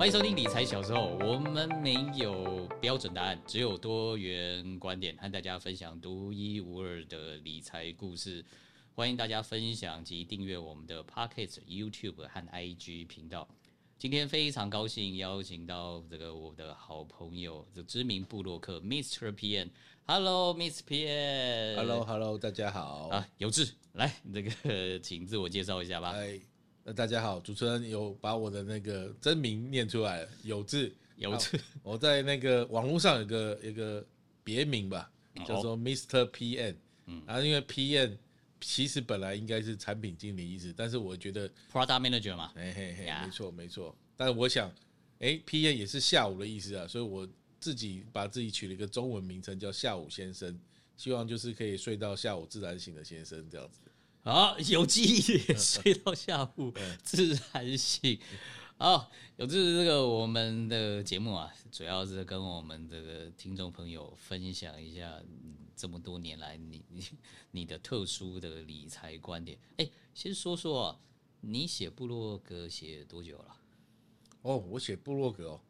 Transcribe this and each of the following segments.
欢迎收听理财小时候，我们没有标准答案，只有多元观点，和大家分享独一无二的理财故事。欢迎大家分享及订阅我们的 Podcast、YouTube 和 IG 频道。今天非常高兴邀请到这个我的好朋友，这知名部落客 Mr. PM。Hello，Mr. PM。Hello，Hello，大家好。啊，有志，来，这个请自我介绍一下吧。哎，那大家好，主持人有把我的那个真名念出来了，有志，有志。我在那个网络上有个一个别名吧，叫做 Mr. P N，。嗯，然后因为 P N。其实本来应该是产品经理意思，但是我觉得 product manager 嘛，嘿嘿嘿，没错没错。但是我想，哎，P N 也是下午的意思啊，所以我自己把自己取了一个中文名称叫下午先生，希望就是可以睡到下午自然醒的先生这样子。好，有记忆，睡到下午自然醒。好，有志这个我们的节目啊，主要是跟我们这个听众朋友分享一下。这么多年来，你 你你的特殊的理财观点，哎，先说说啊，你写部落格写多久了？哦，我写部落格哦，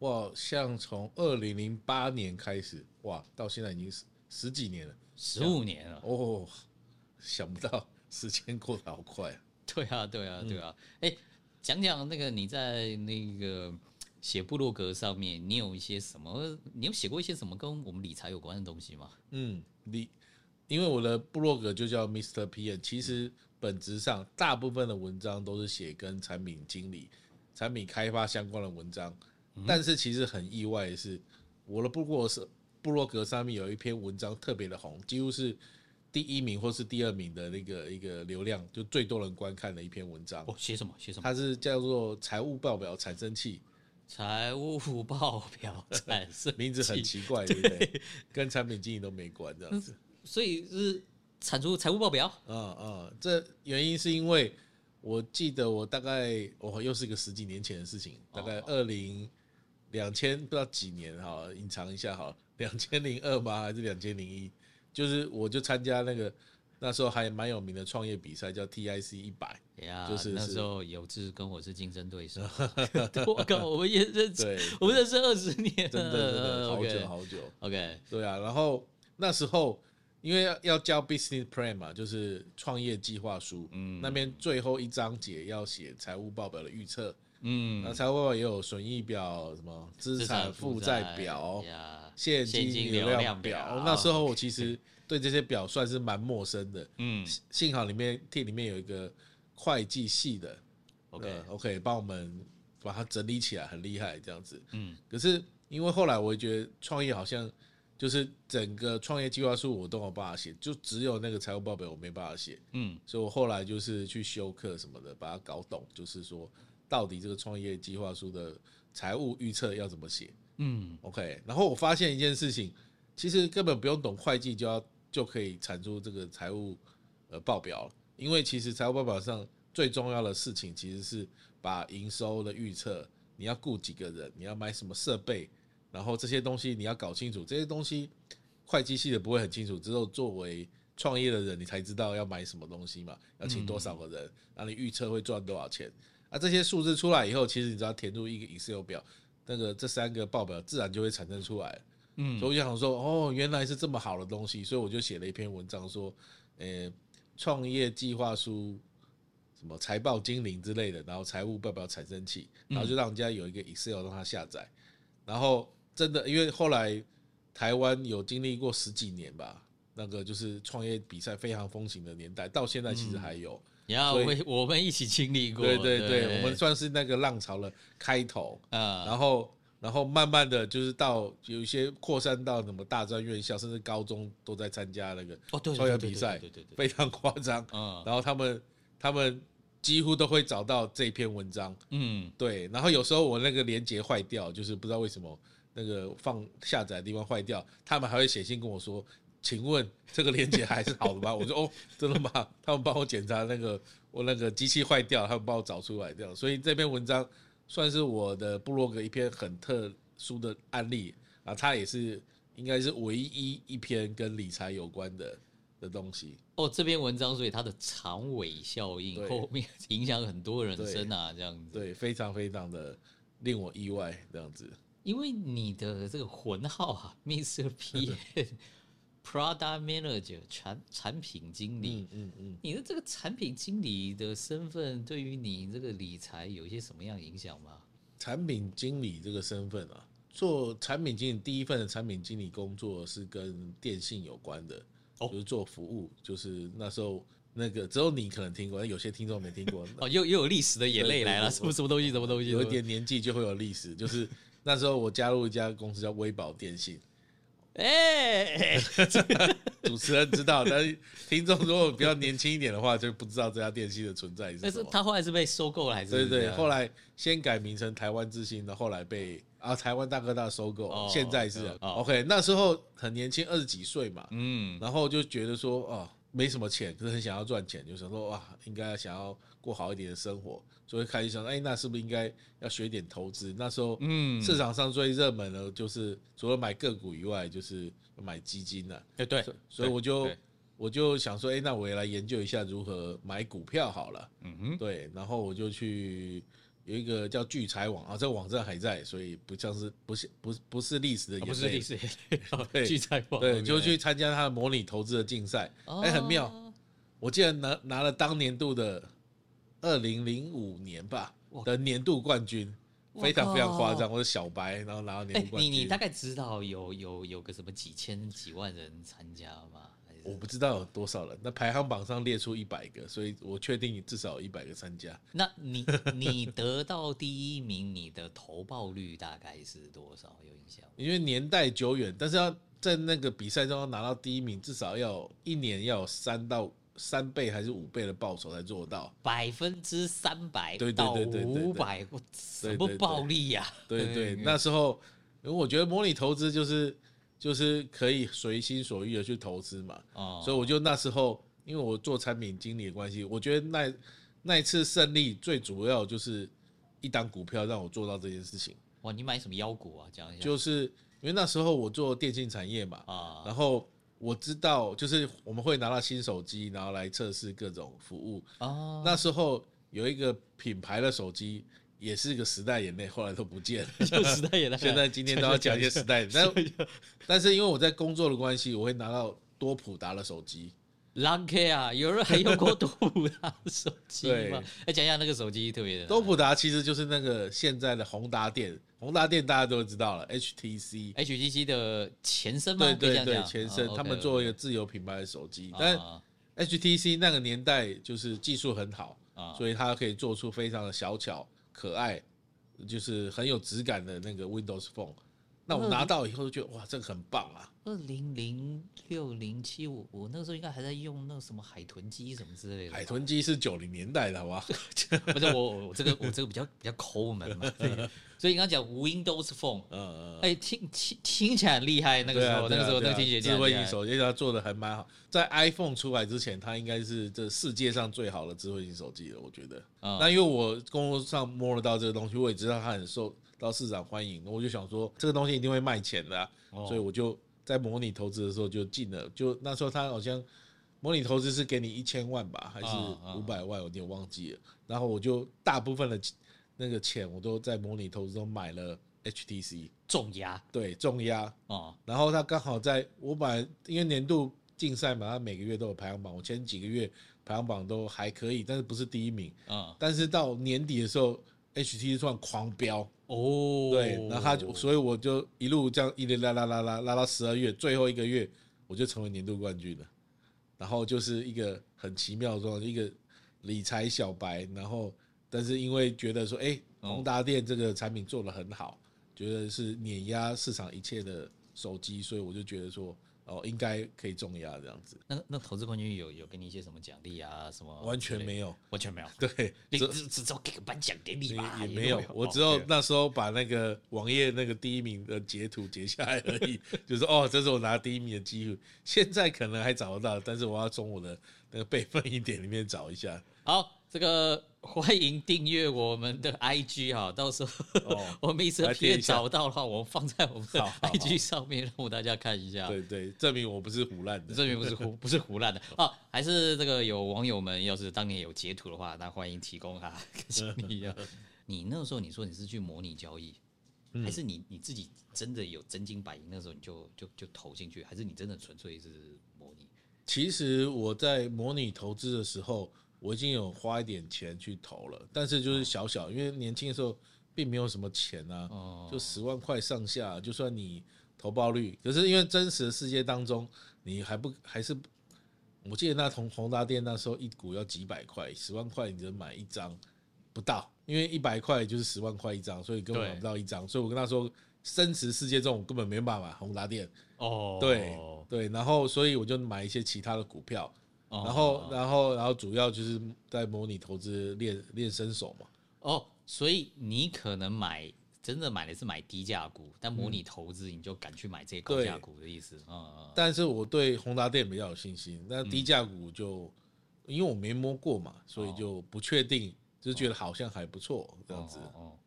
哇，像从二零零八年开始，哇，到现在已经十十几年了，十五年了哦，想不到时间过得好快啊！对啊，对啊，对啊，哎、嗯，讲讲那个你在那个。写部落格上面，你有一些什么？你有写过一些什么跟我们理财有关的东西吗？嗯，理，因为我的部落格就叫 Mr. P N，其实本质上大部分的文章都是写跟产品经理、产品开发相关的文章。但是其实很意外的是，我的部落是部落格上面有一篇文章特别的红，几乎是第一名或是第二名的那个一个流量，就最多人观看的一篇文章。哦，写什么？写什么？它是叫做财务报表产生器。财务报表产生 名字很奇怪，对不对？跟产品经理都没关，这样子。所以是产出财务报表。嗯嗯，这原因是因为我记得我大概我又是一个十几年前的事情，大概二零两千不知道几年哈，隐藏一下哈，两千零二吗？还是两千零一？就是我就参加那个。那时候还蛮有名的创业比赛，叫 TIC 一百，就是那时候有志跟我是竞争对手。我靠，我们也认识，我们认识二十年，真的，真的好久好久。OK，对啊。然后那时候因为要要交 Business Plan 嘛，就是创业计划书，嗯，那边最后一章节要写财务报表的预测，嗯，那财务报表也有损益表、什么资产负债表、现金流量表。那时候我其实。对这些表算是蛮陌生的，嗯，幸好里面 team 里面有一个会计系的，OK OK，帮我们把它整理起来，很厉害这样子，嗯。可是因为后来我觉得创业好像就是整个创业计划书我都有办法写，就只有那个财务报表我没办法写，嗯。所以我后来就是去修课什么的，把它搞懂，就是说到底这个创业计划书的财务预测要怎么写，嗯，OK。然后我发现一件事情，其实根本不用懂会计就要。就可以产出这个财务呃报表，因为其实财务报表上最重要的事情其实是把营收的预测，你要雇几个人，你要买什么设备，然后这些东西你要搞清楚，这些东西会计系的不会很清楚，只有作为创业的人你才知道要买什么东西嘛，要请多少个人，然后你预测会赚多少钱，啊这些数字出来以后，其实你只要填入一个 Excel 表，那个这三个报表自然就会产生出来。嗯，所以我就想说，哦，原来是这么好的东西，所以我就写了一篇文章说，呃，创业计划书，什么财报精灵之类的，然后财务报表产生器，然后就让人家有一个 Excel 让他下载，然后真的，因为后来台湾有经历过十几年吧，那个就是创业比赛非常风行的年代，到现在其实还有，然后我我们一起经历过，对对对，我们算是那个浪潮的开头啊，然后。然后慢慢的就是到有一些扩散到什么大专院校，甚至高中都在参加那个校园比赛，对对对非常夸张啊。然后他们他们几乎都会找到这篇文章。嗯，对。然后有时候我那个连接坏掉，就是不知道为什么那个放下载的地方坏掉，他们还会写信跟我说：“请问这个连接还是好的吗？” 我说：“哦，真的吗？”他们帮我检查那个我那个机器坏掉，他们帮我找出来这样。所以这篇文章。算是我的部落格一篇很特殊的案例啊，它也是应该是唯一一篇跟理财有关的的东西哦。这篇文章，所以它的长尾效应后面影响很多人生啊，这样子对，非常非常的令我意外这样子。因为你的这个魂号啊，Mr. P。Product Manager 产产品经理，嗯嗯，嗯你的这个产品经理的身份，对于你这个理财有一些什么样影响吗？产品经理这个身份啊，做产品经理第一份的产品经理工作是跟电信有关的，哦、就是做服务，就是那时候那个只有你可能听过，有些听众没听过。哦，又又有历史的眼泪来了，什么什么东西，什么东西，有一点年纪就会有历史，就是那时候我加入一家公司叫微宝电信。哎，主持人知道，但是听众如果比较年轻一点的话，就不知道这家电器的存在是什么。但是他后来是被收购了，还是？对对，后来先改名成台湾之星的，后来被啊台湾大哥大收购，哦、现在是、哦、OK。那时候很年轻，二十几岁嘛，嗯，然后就觉得说哦，没什么钱，可是很想要赚钱，就想说哇，应该想要过好一点的生活。所以开始想，哎，那是不是应该要学点投资？那时候，嗯，市场上最热门的，就是除了买个股以外，就是买基金了。哎，对，所以我就我就想说，哎，那我也来研究一下如何买股票好了。嗯哼，对，然后我就去有一个叫聚财网啊，这个网站还在，所以不像是不是不不是历史的眼泪，不是历史眼泪。对，聚财网，对，就去参加他的模拟投资的竞赛。哎，很妙，我竟然拿拿了当年度的。二零零五年吧的年度冠军，非常非常夸张。我是小白，然后拿到年度冠军。你你大概知道有有有个什么几千几万人参加吗？我不知道有多少人。那排行榜上列出一百个，所以我确定至少有一百个参加。那你你得到第一名，你的投报率大概是多少？有印象？因为年代久远，但是要在那个比赛中要拿到第一名，至少要一年要有三到。三倍还是五倍的报酬才做到？百分之三百到五百，什么暴利呀？对对，那时候，因为我觉得模拟投资就是就是可以随心所欲的去投资嘛。哦，所以我就那时候，因为我做产品经理的关系，我觉得那那一次胜利最主要就是一档股票让我做到这件事情。哇，你买什么妖股啊？讲一下。就是因为那时候我做电信产业嘛，啊，然后。我知道，就是我们会拿到新手机，然后来测试各种服务。哦，那时候有一个品牌的手机，也是一个时代眼泪，后来都不见了。时代眼泪。现在今天都要讲一些时代，但但是因为我在工作的关系，我会拿到多普达的手机。Long K 啊，有人还用过多普达的手机吗？来讲一下那个手机特别的。多普达其实就是那个现在的宏达电。宏达电大家都知道了，HTC，HTC 的前身吗？对对对，前身，他们做一个自有品牌的手机，但 HTC 那个年代就是技术很好，所以它可以做出非常的小巧可爱，就是很有质感的那个 Windows Phone。那我拿到以后就觉得哇，这个很棒啊！二零零六零七五，我那个时候应该还在用那个什么海豚机什么之类的。海豚机是九零年代的，好不好？不是我，我这个我这个比较比较抠门嘛。所以你刚刚讲 Windows Phone，嗯嗯，哎，听听听起来很厉害。那个时候，那个时候那个听起来智慧型手机它做的还蛮好。在 iPhone 出来之前，它应该是这世界上最好的智慧型手机了，我觉得。那因为我工作上摸得到这个东西，我也知道它很受到市场欢迎，我就想说这个东西一定会卖钱的，所以我就在模拟投资的时候就进了。就那时候他好像模拟投资是给你一千万吧，还是五百万，我有点忘记了。然后我就大部分的。那个钱我都在模拟投资中买了 HTC 重压，对重压哦。然后他刚好在我本来因为年度竞赛嘛，他每个月都有排行榜，我前几个月排行榜都还可以，但是不是第一名啊。但是到年底的时候，HTC 突然狂飙哦，对，然后他就所以我就一路这样一直拉拉拉拉拉到十二月最后一个月，我就成为年度冠军了。然后就是一个很奇妙的状，一个理财小白，然后。但是因为觉得说，哎，宏达电这个产品做得很好，觉得是碾压市场一切的手机，所以我就觉得说，哦，应该可以重压这样子。那那投资冠军有有给你一些什么奖励啊？什么？完全没有，完全没有。对，你只只只有给个颁奖典礼吧，也没有。我只有那时候把那个网页那个第一名的截图截下来而已，就是哦，这是我拿第一名的机会。现在可能还找得到，但是我要从我的那个备份一点里面找一下。好。这个欢迎订阅我们的 IG 哈，到时候 我们一直贴找到的话，我们放在我们的 IG 上面，让大家看一下。对对，证明我不是胡乱的，证明不是胡不是胡乱的 啊！还是这个有网友们要是当年有截图的话，那欢迎提供哈，跟你一样。你那个时候你说你是去模拟交易，嗯、还是你你自己真的有真金白银？那时候你就就就投进去，还是你真的纯粹是模拟？其实我在模拟投资的时候，我已经有花一点钱去投了，但是就是小小，因为年轻的时候并没有什么钱啊，就十万块上下，就算你投报率，可是因为真实的世界当中，你还不还是。我记得那同宏达电那时候一股要几百块，十万块你只能买一张，不到，因为一百块就是十万块一张，所以根本买不到一张。所以我跟他说，真实世界中我根本没办法买宏达电。哦，对对，然后所以我就买一些其他的股票，然后然后然后主要就是在模拟投资练练身手嘛。哦，所以你可能买。真的买的是买低价股，但模拟投资你就敢去买这些高价股的意思。嗯，但是我对宏达电比较有信心，那低价股就因为我没摸过嘛，所以就不确定，就是觉得好像还不错这样子。哦，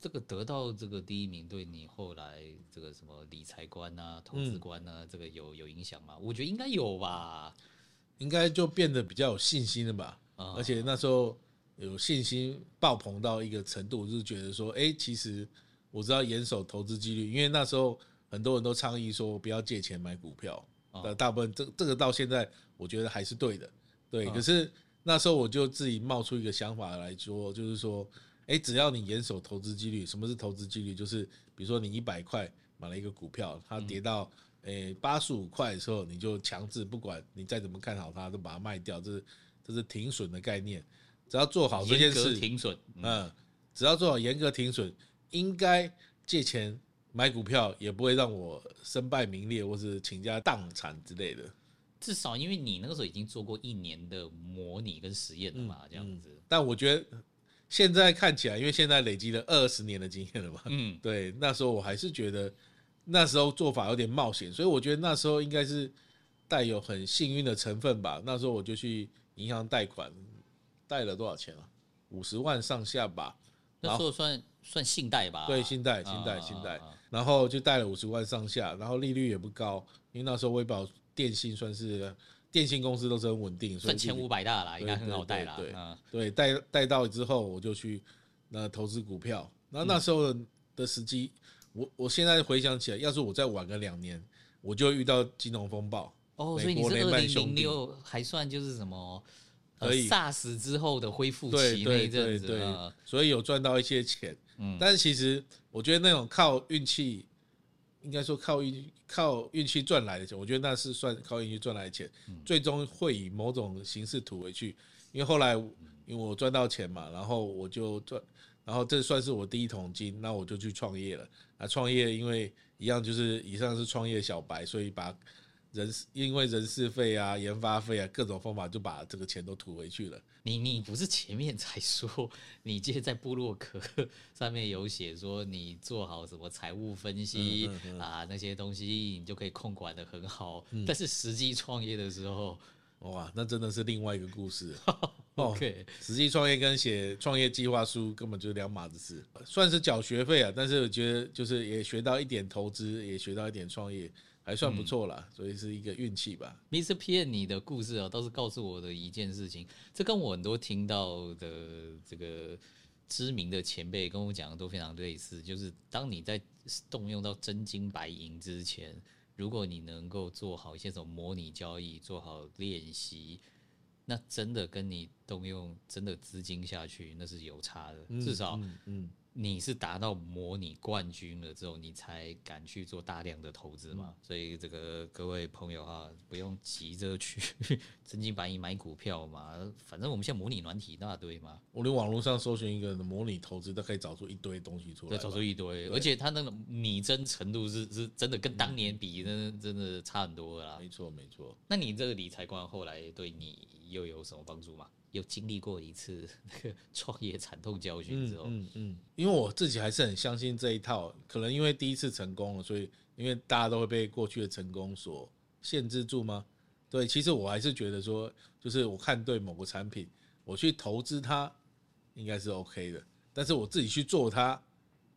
这个得到这个第一名，对你后来这个什么理财观啊、投资观啊，这个有有影响吗？我觉得应该有吧，应该就变得比较有信心了吧。而且那时候有信心爆棚到一个程度，就是觉得说，哎，其实。我知道严守投资纪律，因为那时候很多人都倡议说不要借钱买股票，呃，大部分这这个到现在我觉得还是对的，对。可是那时候我就自己冒出一个想法来说，就是说，诶，只要你严守投资纪律，什么是投资纪律？就是比如说你一百块买了一个股票，它跌到诶八十五块的时候，你就强制不管你再怎么看好它，都把它卖掉，这是这是停损的概念。只要做好这件事，停损，嗯，只要做好严格停损。应该借钱买股票也不会让我身败名裂或是倾家荡产之类的。至少因为你那个时候已经做过一年的模拟跟实验了嘛，这样子。但我觉得现在看起来，因为现在累积了二十年的经验了嘛，嗯，对，那时候我还是觉得那时候做法有点冒险，所以我觉得那时候应该是带有很幸运的成分吧。那时候我就去银行贷款，贷了多少钱啊？五十万上下吧。那时候算。算信贷吧，对，信贷，信贷，信贷，然后就贷了五十万上下，然后利率也不高，因为那时候微保电信算是电信公司都是很稳定，算前五百大啦，应该很好贷啦。对，贷贷到之后我就去那投资股票，那那时候的时机，我我现在回想起来，要是我再晚个两年，我就遇到金融风暴。哦，所以你是二零零六还算就是什么？可以 SARS 之后的恢复期那一阵子，所以有赚到一些钱。嗯，但是其实我觉得那种靠运气，应该说靠运靠运气赚来的钱，我觉得那是算靠运气赚来的钱，最终会以某种形式吐回去。因为后来因为我赚到钱嘛，然后我就赚，然后这算是我第一桶金，那我就去创业了。啊，创业因为一样就是以上是创业小白，所以把。人因为人事费啊、研发费啊，各种方法就把这个钱都吐回去了。你你不是前面才说，你记得在部落格上面有写说，你做好什么财务分析啊那些东西，你就可以控管的很好。但是实际创业的时候，哇，那真的是另外一个故事。OK，实际创业跟写创业计划书根本就是两码子事，算是缴学费啊。但是我觉得就是也学到一点投资，也学到一点创业。还算不错啦，所以是一个运气吧。Mr. P N，你的故事啊，倒是告诉我的一件事情，这跟我很多听到的这个知名的前辈跟我讲的都非常类似，就是当你在动用到真金白银之前，如果你能够做好一些什么模拟交易，做好练习，那真的跟你动用真的资金下去，那是有差的，至少，嗯。嗯你是达到模拟冠军了之后，你才敢去做大量的投资嘛？所以这个各位朋友哈，不用急着去 真金白银买股票嘛。反正我们现在模拟软体一大堆嘛。我连网络上搜寻一个模拟投资，都可以找出一堆东西出来。对，找出一堆，而且它那个拟真程度是是真的跟当年比，真真的差很多啦。没错，没错。那你这个理财观后来对你又有什么帮助吗？有经历过一次那个 创业惨痛教训之后，嗯嗯，因为我自己还是很相信这一套，可能因为第一次成功了，所以因为大家都会被过去的成功所限制住吗？对，其实我还是觉得说，就是我看对某个产品，我去投资它应该是 OK 的，但是我自己去做它，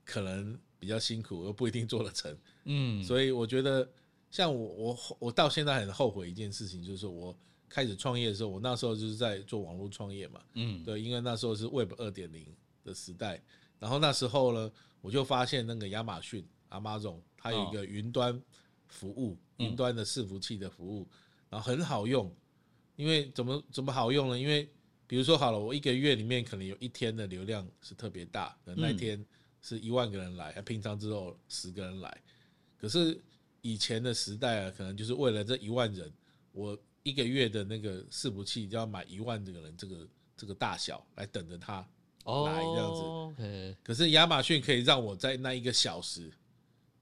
可能比较辛苦，又不一定做得成，嗯，所以我觉得像我我我到现在很后悔一件事情，就是我。开始创业的时候，我那时候就是在做网络创业嘛，嗯，对，因为那时候是 Web 二点零的时代，然后那时候呢，我就发现那个亚马逊 Amazon 它有一个云端服务，云端的伺服器的服务，然后很好用。因为怎么怎么好用呢？因为比如说好了，我一个月里面可能有一天的流量是特别大，可能那天是一万个人来，平常只有十个人来。可是以前的时代啊，可能就是为了这一万人，我一个月的那个伺服器就要买一万个人这个这个大小来等着他来这样子。可是亚马逊可以让我在那一个小时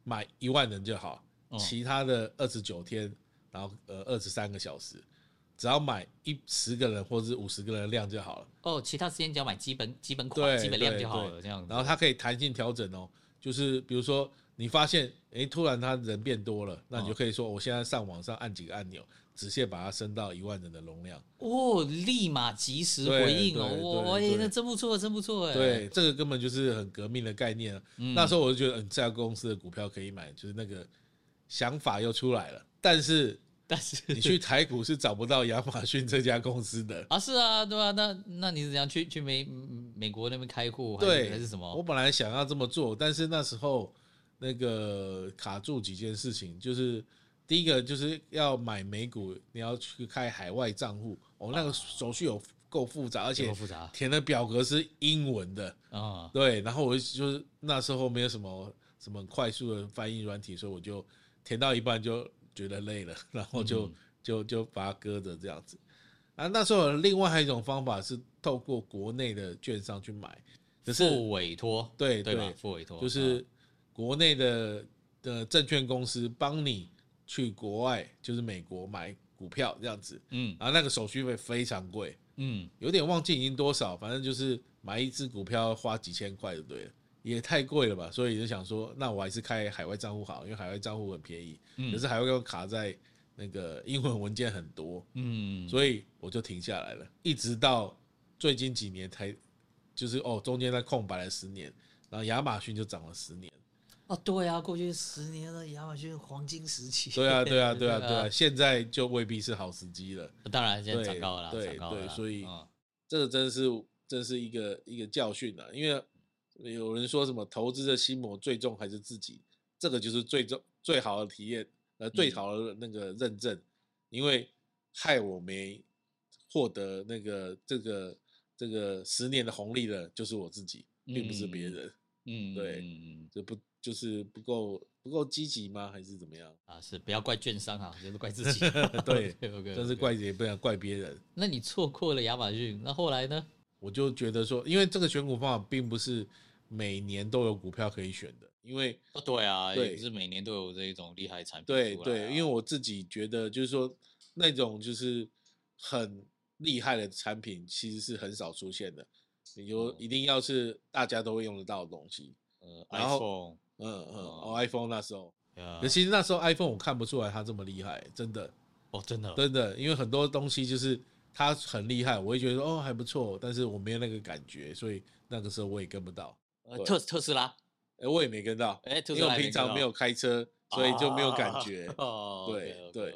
买一万人就好，其他的二十九天，然后呃二十三个小时。只要买一十个人或者是五十个人的量就好了。哦，其他时间只要买基本基本款、基本量就好了，这样子。然后它可以弹性调整哦，就是比如说你发现，哎，突然他人变多了，那你就可以说，我现在上网上按几个按钮，直接把它升到一万人的容量。哦，立马及时回应哦，哇，那真不错，真不错哎。对，这个根本就是很革命的概念啊。那时候我就觉得，嗯，这家公司的股票可以买，就是那个想法又出来了，但是。但是你去台股是找不到亚马逊这家公司的啊，是啊，对啊，那那你是怎样去去美美国那边开户？对，还是什么？我本来想要这么做，但是那时候那个卡住几件事情，就是第一个就是要买美股，你要去开海外账户，哦，那个手续有够复杂，而且填的表格是英文的。啊，对，然后我就是那时候没有什么什么快速的翻译软体，所以我就填到一半就。觉得累了，然后就就就把它搁着这样子。啊，那时候另外还有一种方法是透过国内的券商去买，只是付委托，对对，付委托就是国内的的证券公司帮你去国外，就是美国买股票这样子。嗯，然后那个手续费非常贵，嗯，有点忘记已经多少，反正就是买一只股票花几千块就对了。也太贵了吧，所以就想说，那我还是开海外账户好，因为海外账户很便宜。嗯，可是海外又卡在那个英文文件很多，嗯，所以我就停下来了。一直到最近几年才，就是哦，中间在空白了十年，然后亚马逊就涨了十年。哦，对啊，过去十年了，亚马逊黄金时期。对啊，对啊，对啊，对啊，现在就未必是好时机了。当然，现在涨高了，对对，所以这个真是真是一个一个教训啊，因为。有人说什么投资的心魔最重还是自己？这个就是最重最好的体验，呃，最好的那个认证，因为害我没获得那个这个这个十年的红利的，就是我自己，并不是别人。嗯，对，嗯这不就是不够不够积极吗？还是怎么样？啊，是不要怪券商啊，就是怪自己。对，但是怪也不能怪别人。那你错过了亚马逊，那后来呢？我就觉得说，因为这个选股方法并不是。每年都有股票可以选的，因为哦对啊，对，也不是每年都有这一种厉害产品。对对，因为我自己觉得，就是说那种就是很厉害的产品，其实是很少出现的。有一定要是大家都会用得到的东西。呃，iPhone，嗯嗯，哦，iPhone 那时候，其实那时候 iPhone 我看不出来它这么厉害，真的。哦，真的，真的，因为很多东西就是它很厉害，我会觉得哦还不错，但是我没有那个感觉，所以那个时候我也跟不到。特特斯拉，哎、欸，我也没跟到，哎、欸，因为我平常没有开车，所以就没有感觉。哦，对对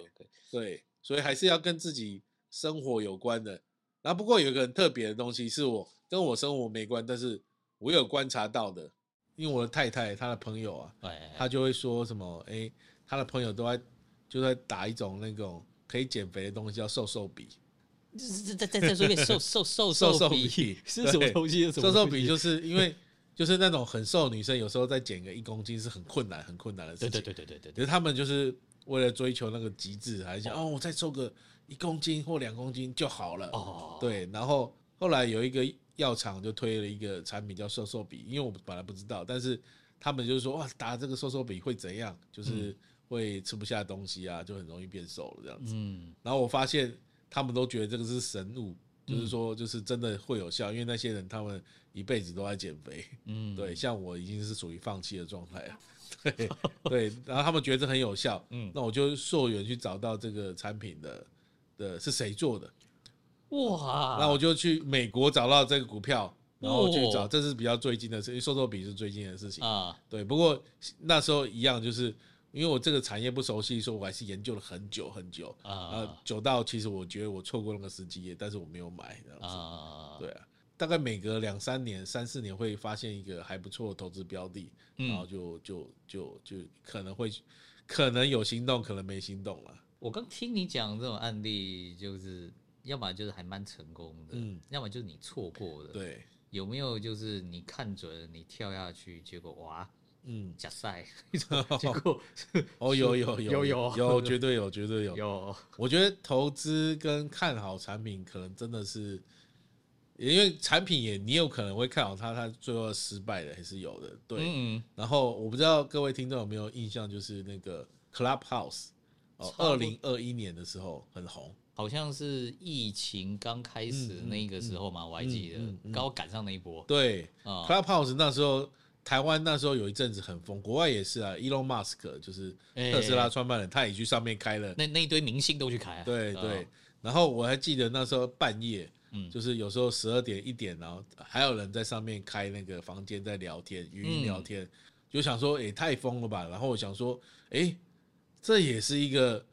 对，所以还是要跟自己生活有关的。然后不过有一个很特别的东西，是我跟我生活没关，但是我有观察到的。因为我的太太她的朋友啊，她就会说什么，哎、欸，她的朋友都在就在打一种那种可以减肥的东西，叫瘦瘦笔。再再再说一遍，瘦瘦瘦瘦瘦笔是什么东西？瘦瘦笔就是因为。就是那种很瘦的女生，有时候再减个一公斤是很困难、很困难的事情。对对对对对，可是他们就是为了追求那个极致，还是想哦，我再瘦个一公斤或两公斤就好了。哦，对。然后后来有一个药厂就推了一个产品叫瘦瘦笔，因为我本来不知道，但是他们就是说哇，打这个瘦瘦笔会怎样？就是会吃不下东西啊，就很容易变瘦了这样子。嗯。然后我发现他们都觉得这个是神物。就是说，就是真的会有效，因为那些人他们一辈子都在减肥，嗯，对，像我已经是属于放弃的状态了，对对，然后他们觉得很有效，嗯，那我就溯源去找到这个产品的的是谁做的，哇，那我就去美国找到这个股票，然后去找，这是比较最近的事，因为瘦瘦笔是最近的事情啊，对，不过那时候一样就是。因为我这个产业不熟悉，所以我还是研究了很久很久啊，久到其实我觉得我错过那个时机，但是我没有买这样子啊，对啊。大概每隔两三年、三四年会发现一个还不错的投资标的，然后就就就就可能会可能有心动，可能没心动了。我刚听你讲这种案例，就是要么就是还蛮成功的，嗯，要么就是你错过了。对，有没有就是你看准你跳下去，结果哇，嗯，假赛，结果 哦，有有有 有有，绝对有，绝对有。有，我觉得投资跟看好产品，可能真的是，因为产品也你有可能会看好它，它最后失败的还是有的。对，嗯。然后我不知道各位听众有没有印象，就是那个 Clubhouse 哦。二零二一年的时候很红，好像是疫情刚开始那个时候嘛，我还记得刚好赶上那一波。对，Clubhouse 那时候台湾那时候有一阵子很疯，国外也是啊。Elon Musk 就是特斯拉创办人，他也去上面开了，那那一堆明星都去开。对对，然后我还记得那时候半夜，就是有时候十二点一点，然后还有人在上面开那个房间在聊天，语音聊天，就想说，哎，太疯了吧。然后我想说，哎。这也是一个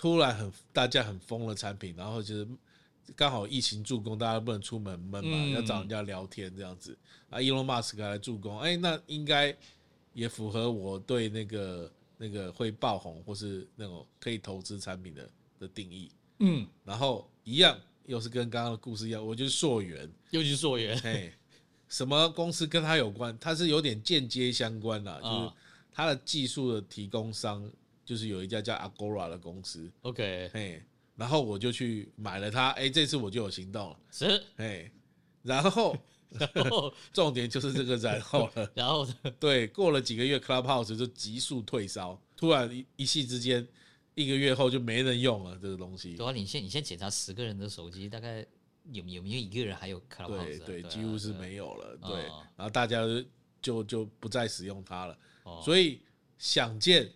突然很大家很疯的产品，然后就是刚好疫情助攻，大家不能出门闷嘛，要找人家聊天这样子。啊，Elon Musk 来助攻，哎，那应该也符合我对那个那个会爆红或是那种可以投资产品的的定义。嗯，然后一样又是跟刚刚的故事一样，我就是溯源，又去溯源。哎，什么公司跟他有关？他是有点间接相关啦，就是他的技术的提供商。就是有一家叫 Agora 的公司，OK，嘿，然后我就去买了它，哎，这次我就有行动了，是，哎，然后，然后重点就是这个然后了，然后对，过了几个月，Clubhouse 就急速退烧，突然一一夕之间，一个月后就没人用了这个东西。对啊，你先你先检查十个人的手机，大概有有没有一个人还有 Clubhouse？对对，几乎是没有了，对，然后大家就就不再使用它了，所以想见。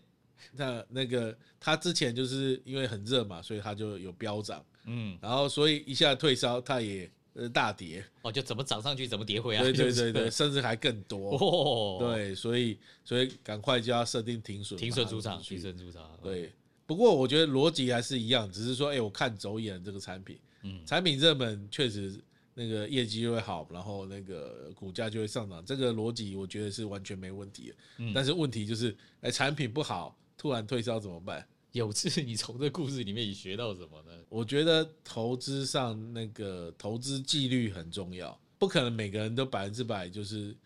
那那个他之前就是因为很热嘛，所以他就有飙涨，嗯，然后所以一下退烧，他也呃大跌，哦，就怎么涨上去怎么跌回来，对对对对，甚至还更多，哦，对，所以所以赶快就要设定停损，停损出场，停损出场，对。不过我觉得逻辑还是一样，只是说，哎，我看走眼这个产品，嗯，产品热门确实那个业绩就会好，然后那个股价就会上涨，这个逻辑我觉得是完全没问题的，嗯，但是问题就是，哎，产品不好。突然退烧怎么办？有志，你从这故事里面你学到什么呢？我觉得投资上那个投资纪律很重要，不可能每个人都百分之百就是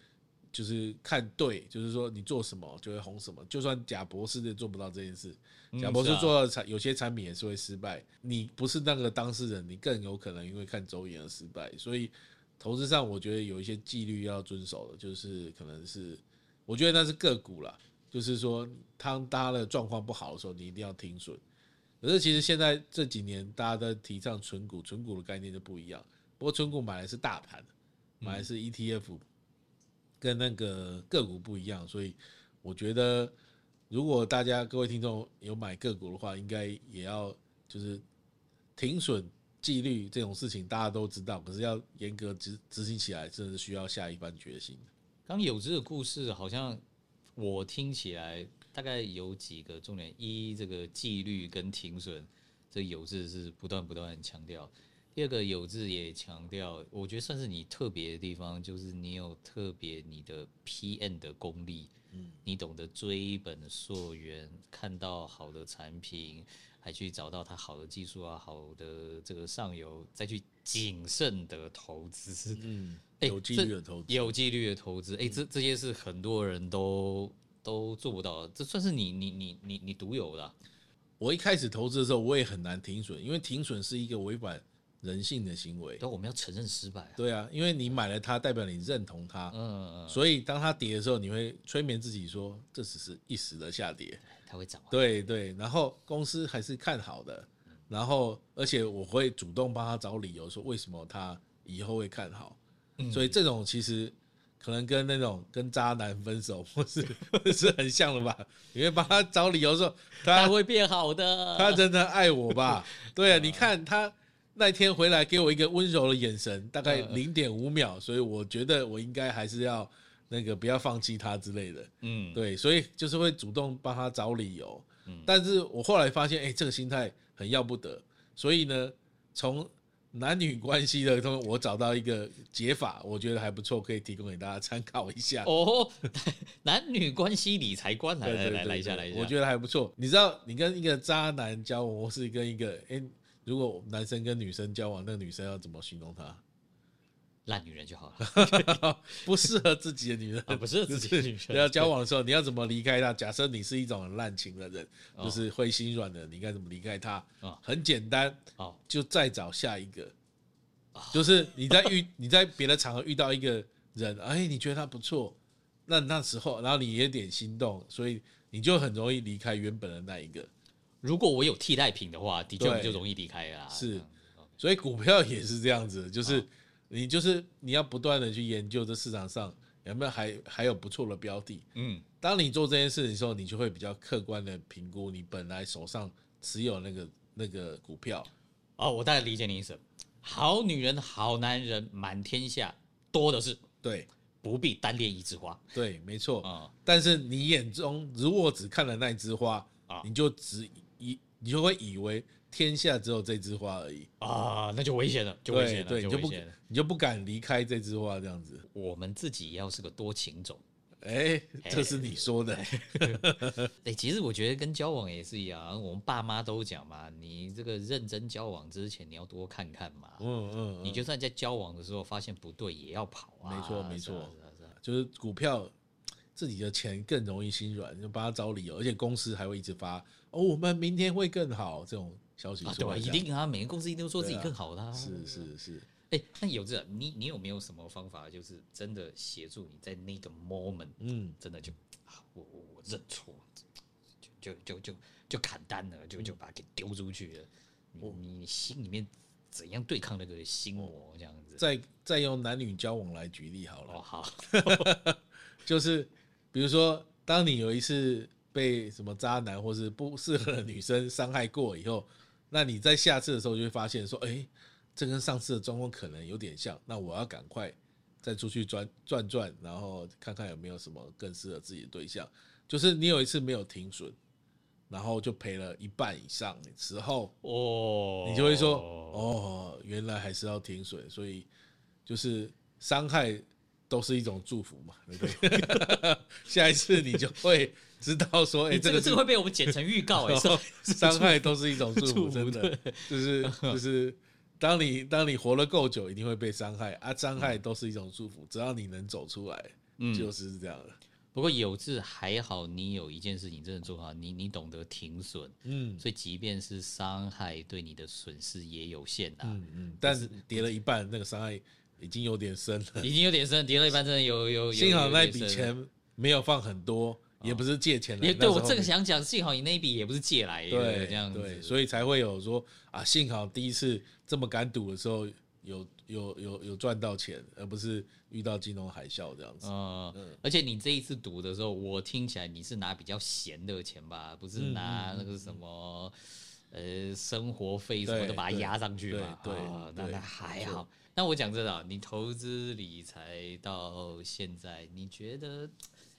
就是看对，就是说你做什么就会红什么。就算贾博士也做不到这件事，贾博士做到产有些产品也是会失败。你不是那个当事人，你更有可能因为看走眼而失败。所以投资上我觉得有一些纪律要遵守的，就是可能是我觉得那是个股啦。就是说，当大家的状况不好的时候，你一定要停损。可是其实现在这几年，大家都提倡存股，存股的概念就不一样。不过存股买的是大盘，买的是 ETF，跟那个个股不一样。所以我觉得，如果大家各位听众有买个股的话，应该也要就是停损纪律这种事情，大家都知道。可是要严格执执行起来，真的是需要下一番决心。刚有这个故事，好像。我听起来大概有几个重点：一，这个纪律跟停损，这有志是不断不断强调；第二个有志也强调，我觉得算是你特别的地方，就是你有特别你的 PN 的功力，嗯，你懂得追本溯源，看到好的产品，还去找到它好的技术啊，好的这个上游，再去谨慎的投资，嗯。有纪律的投资，有纪律的投资，哎，这这些是很多人都都做不到的，这算是你你你你你独有的啊。我一开始投资的时候，我也很难停损，因为停损是一个违反人性的行为。对，我们要承认失败。对啊，因为你买了它，代表你认同它。嗯嗯。所以当它跌的时候，你会催眠自己说，这只是一时的下跌，它会涨。对对，然后公司还是看好的，然后而且我会主动帮他找理由，说为什么他以后会看好。所以这种其实可能跟那种跟渣男分手 或是 是很像的吧？你会帮他找理由说他会变好的，他真的爱我吧？对啊，你看他那天回来给我一个温柔的眼神，大概零点五秒，所以我觉得我应该还是要那个不要放弃他之类的。嗯，对，所以就是会主动帮他找理由。嗯，但是我后来发现，哎，这个心态很要不得。所以呢，从男女关系的东西，我找到一个解法，我觉得还不错，可以提供给大家参考一下。哦，男女关系理财观，来来来来一下来一下，我觉得还不错。你知道，你跟一个渣男交往，或是跟一个哎、欸，如果男生跟女生交往，那个女生要怎么形容他？烂女人就好了，不适合自己的女人，不适合自己的女人。要交往的时候，你要怎么离开她？假设你是一种很滥情的人，就是会心软的，你应该怎么离开她？很简单，就再找下一个。就是你在遇 你在别的场合遇到一个人，哎，你觉得他不错，那那时候，然后你有点心动，所以你就很容易离开原本的那一个。如果我有替代品的话，的确就容易离开啦。是，所以股票也是这样子，就是。你就是你要不断的去研究这市场上有没有还还有不错的标的，嗯，当你做这件事情的时候，你就会比较客观的评估你本来手上持有那个那个股票。哦，我大概理解你意思。好女人、好男人满天下，多的是，对，不必单恋一枝花。对，没错。啊，但是你眼中如果只看了那一枝花，啊，你就只以你就会以为。天下只有这枝花而已啊，那就危险了，就危险了，就不，你就不敢离开这枝花这样子。我们自己要是个多情种，哎，这是你说的。哎，其实我觉得跟交往也是一样，我们爸妈都讲嘛，你这个认真交往之前，你要多看看嘛。嗯嗯，你就算在交往的时候发现不对，也要跑啊。没错没错，就是股票，自己的钱更容易心软，就帮他找理由，而且公司还会一直发哦，我们明天会更好这种。消息、啊、对吧？一定啊，每个公司一定都说自己更好的、啊啊。是是是。哎、欸，那有这你你有没有什么方法，就是真的协助你在那个 moment，嗯，真的就啊，我我我认错，就就就就就砍单了，就就把它给丢出去了。嗯、你你心里面怎样对抗那个心魔？这样子。再再用男女交往来举例好了。哦，好。就是比如说，当你有一次被什么渣男或是不适合的女生伤害过以后。那你在下次的时候就会发现说，哎，这跟上次的状况可能有点像。那我要赶快再出去转转转，然后看看有没有什么更适合自己的对象。就是你有一次没有停损，然后就赔了一半以上的时候，哦，你就会说，哦，原来还是要停损。所以就是伤害都是一种祝福嘛，对不对？下一次你就会。知道说，哎、欸，这个这个会被我们剪成预告哎，伤害都是一种祝福，真的，就是就是，当你当你活了够久，一定会被伤害啊，伤害都是一种祝福，只要你能走出来，就是这样的。不过有志还好，你有一件事情真的做好，你你懂得停损，嗯，所以即便是伤害对你的损失也有限的，嗯嗯，但是跌了一半，那个伤害已经有点深了，已经有点深，跌了一半真的有有，幸好那笔钱没有放很多。也不是借钱来，也对我这个想讲，幸好你那一笔也不是借来的，对，这样子，对，所以才会有说啊，幸好第一次这么敢赌的时候有有有有赚到钱，而不是遇到金融海啸这样子。嗯，而且你这一次赌的时候，我听起来你是拿比较闲的钱吧，不是拿那个什么呃生活费什么都把它压上去嘛？对，那那还好。那我讲真的，你投资理财到现在，你觉得？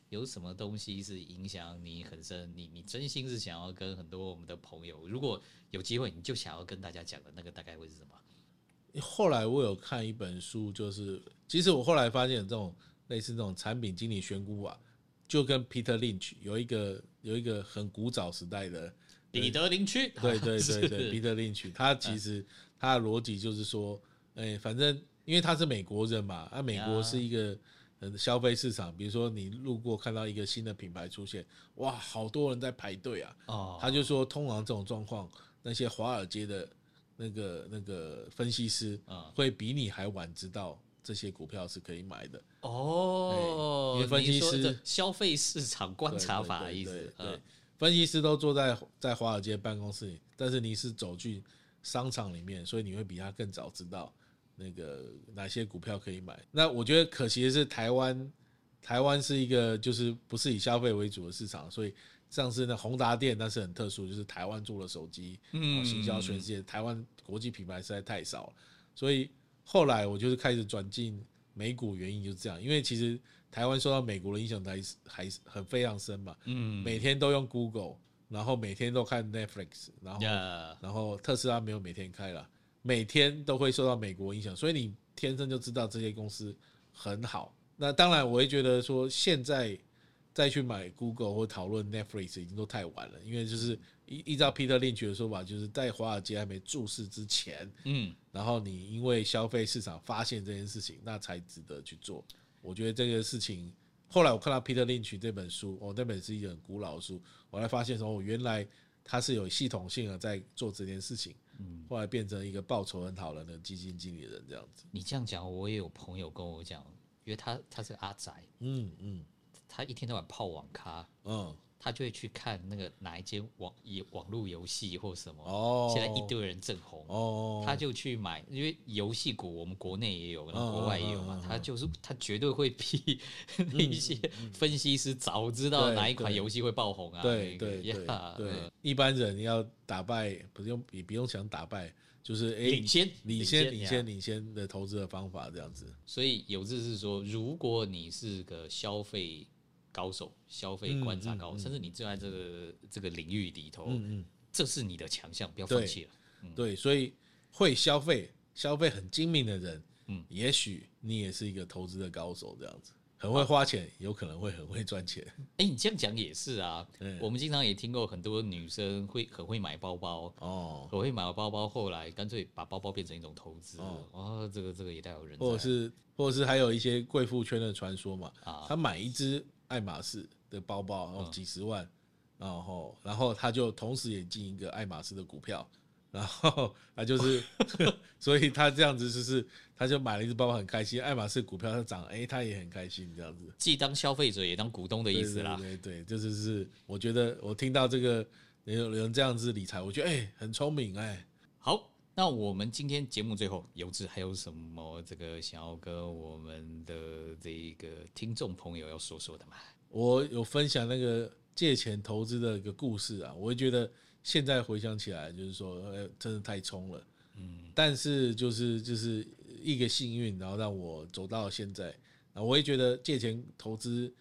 有什么东西是影响你很深？你你真心是想要跟很多我们的朋友，如果有机会，你就想要跟大家讲的那个大概会是什么？后来我有看一本书，就是其实我后来发现这种类似这种产品经理选股啊，就跟 Peter Lynch 有一个有一个很古早时代的彼得林区，对对对 对彼得林区。他其实他的逻辑就是说，哎，反正因为他是美国人嘛，啊，美国是一个。消费市场，比如说你路过看到一个新的品牌出现，哇，好多人在排队啊！哦，他就说，通常这种状况，那些华尔街的那个那个分析师啊，会比你还晚知道这些股票是可以买的。哦，因为分析师消费市场观察法的意思，对，对，分析师都坐在在华尔街办公室里，但是你是走去商场里面，所以你会比他更早知道。那个哪些股票可以买？那我觉得可惜的是，台湾台湾是一个就是不是以消费为主的市场，所以上次那宏达电那是很特殊，就是台湾做了手机，嗯，行销全世界，台湾国际品牌实在太少了，所以后来我就是开始转进美股，原因就是这样，因为其实台湾受到美国的影响还是还是很非常深嘛，嗯，每天都用 Google，然后每天都看 Netflix，然后然后特斯拉没有每天开了。每天都会受到美国影响，所以你天生就知道这些公司很好。那当然，我会觉得说现在再去买 Google 或讨论 Netflix 已经都太晚了，因为就是依依照 Peter Lynch 的说法，就是在华尔街还没注视之前，嗯，然后你因为消费市场发现这件事情，那才值得去做。我觉得这个事情，后来我看到 Peter Lynch 这本书，哦，那本是一个很古老的书，我才发现说，原来他是有系统性的在做这件事情，嗯，后来变成一个报酬很好的基金经理人这样子。你这样讲，我也有朋友跟我讲，因为他他是阿宅，嗯嗯，他一天到晚泡网咖，嗯。他就会去看那个哪一间网游网络游戏或什么，哦，现在一堆人正红，哦，他就去买，因为游戏股我们国内也有，然后国外也有嘛，他就是他绝对会比那些分析师早知道哪一款游戏会爆红啊，对对对对，一般人要打败不用也不用想打败，就是领先领先领先领先的投资的方法这样子，所以有志是说，如果你是个消费。高手，消费观察高手，甚至你就在这个这个领域里头，嗯嗯、这是你的强项，不要放弃了。对，所以会消费、消费很精明的人，嗯，也许你也是一个投资的高手，这样子，很会花钱，啊、有可能会很会赚钱。哎、欸，你这样讲也是啊。嗯、我们经常也听过很多女生会很会买包包哦，很会买包包，后来干脆把包包变成一种投资哦，哦。这个这个也带有人，或者是或者是还有一些贵妇圈的传说嘛啊，他买一支。爱马仕的包包，然后几十万，然后，然后他就同时也进一个爱马仕的股票，然后他就是，所以他这样子就是，他就买了一只包包很开心，爱马仕股票它涨，哎，他也很开心，这样子，既当消费者也当股东的意思啦。对对，对，就是是，我觉得我听到这个有有人这样子理财，我觉得哎，很聪明哎。好，那我们今天节目最后，有志还有什么这个想要跟我们的这个听众朋友要说说的吗？我有分享那个借钱投资的一个故事啊，我会觉得现在回想起来，就是说，哎，真的太冲了，嗯，但是就是就是一个幸运，然后让我走到现在啊，我也觉得借钱投资，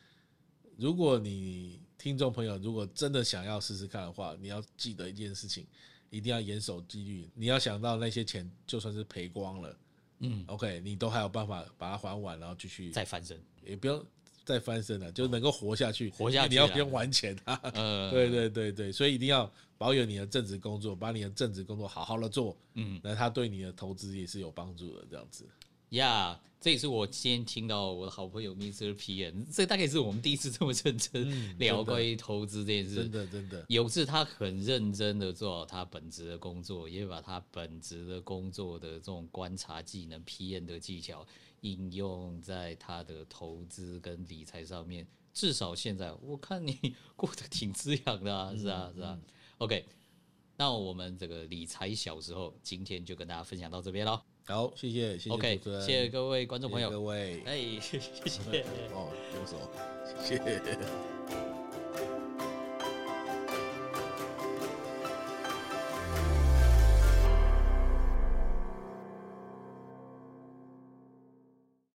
如果你听众朋友如果真的想要试试看的话，你要记得一件事情，一定要严守纪律，你要想到那些钱就算是赔光了，嗯，OK，你都还有办法把它还完，然后继续再翻身，也不用。再翻身了，就能够活下去。活下去，你要不用还钱啊。呃，对对对对，所以一定要保有你的正职工作，把你的正职工作好好的做。嗯，那他对你的投资也是有帮助的，这样子。呀，这也是我今天听到我的好朋友 Mr. P N，这大概是我们第一次这么认真 聊关于投资这件事。真的真的，有次他很认真的做好他本职的工作，也把他本职的工作的这种观察技能、P N 的技巧。应用在他的投资跟理财上面，至少现在我看你 过得挺滋养的啊，是啊，是啊。OK，那我们这个理财小时候今天就跟大家分享到这边喽。好，谢谢，谢谢，OK，谢谢各位观众朋友，各位，哎，谢谢，哦，右手，谢谢。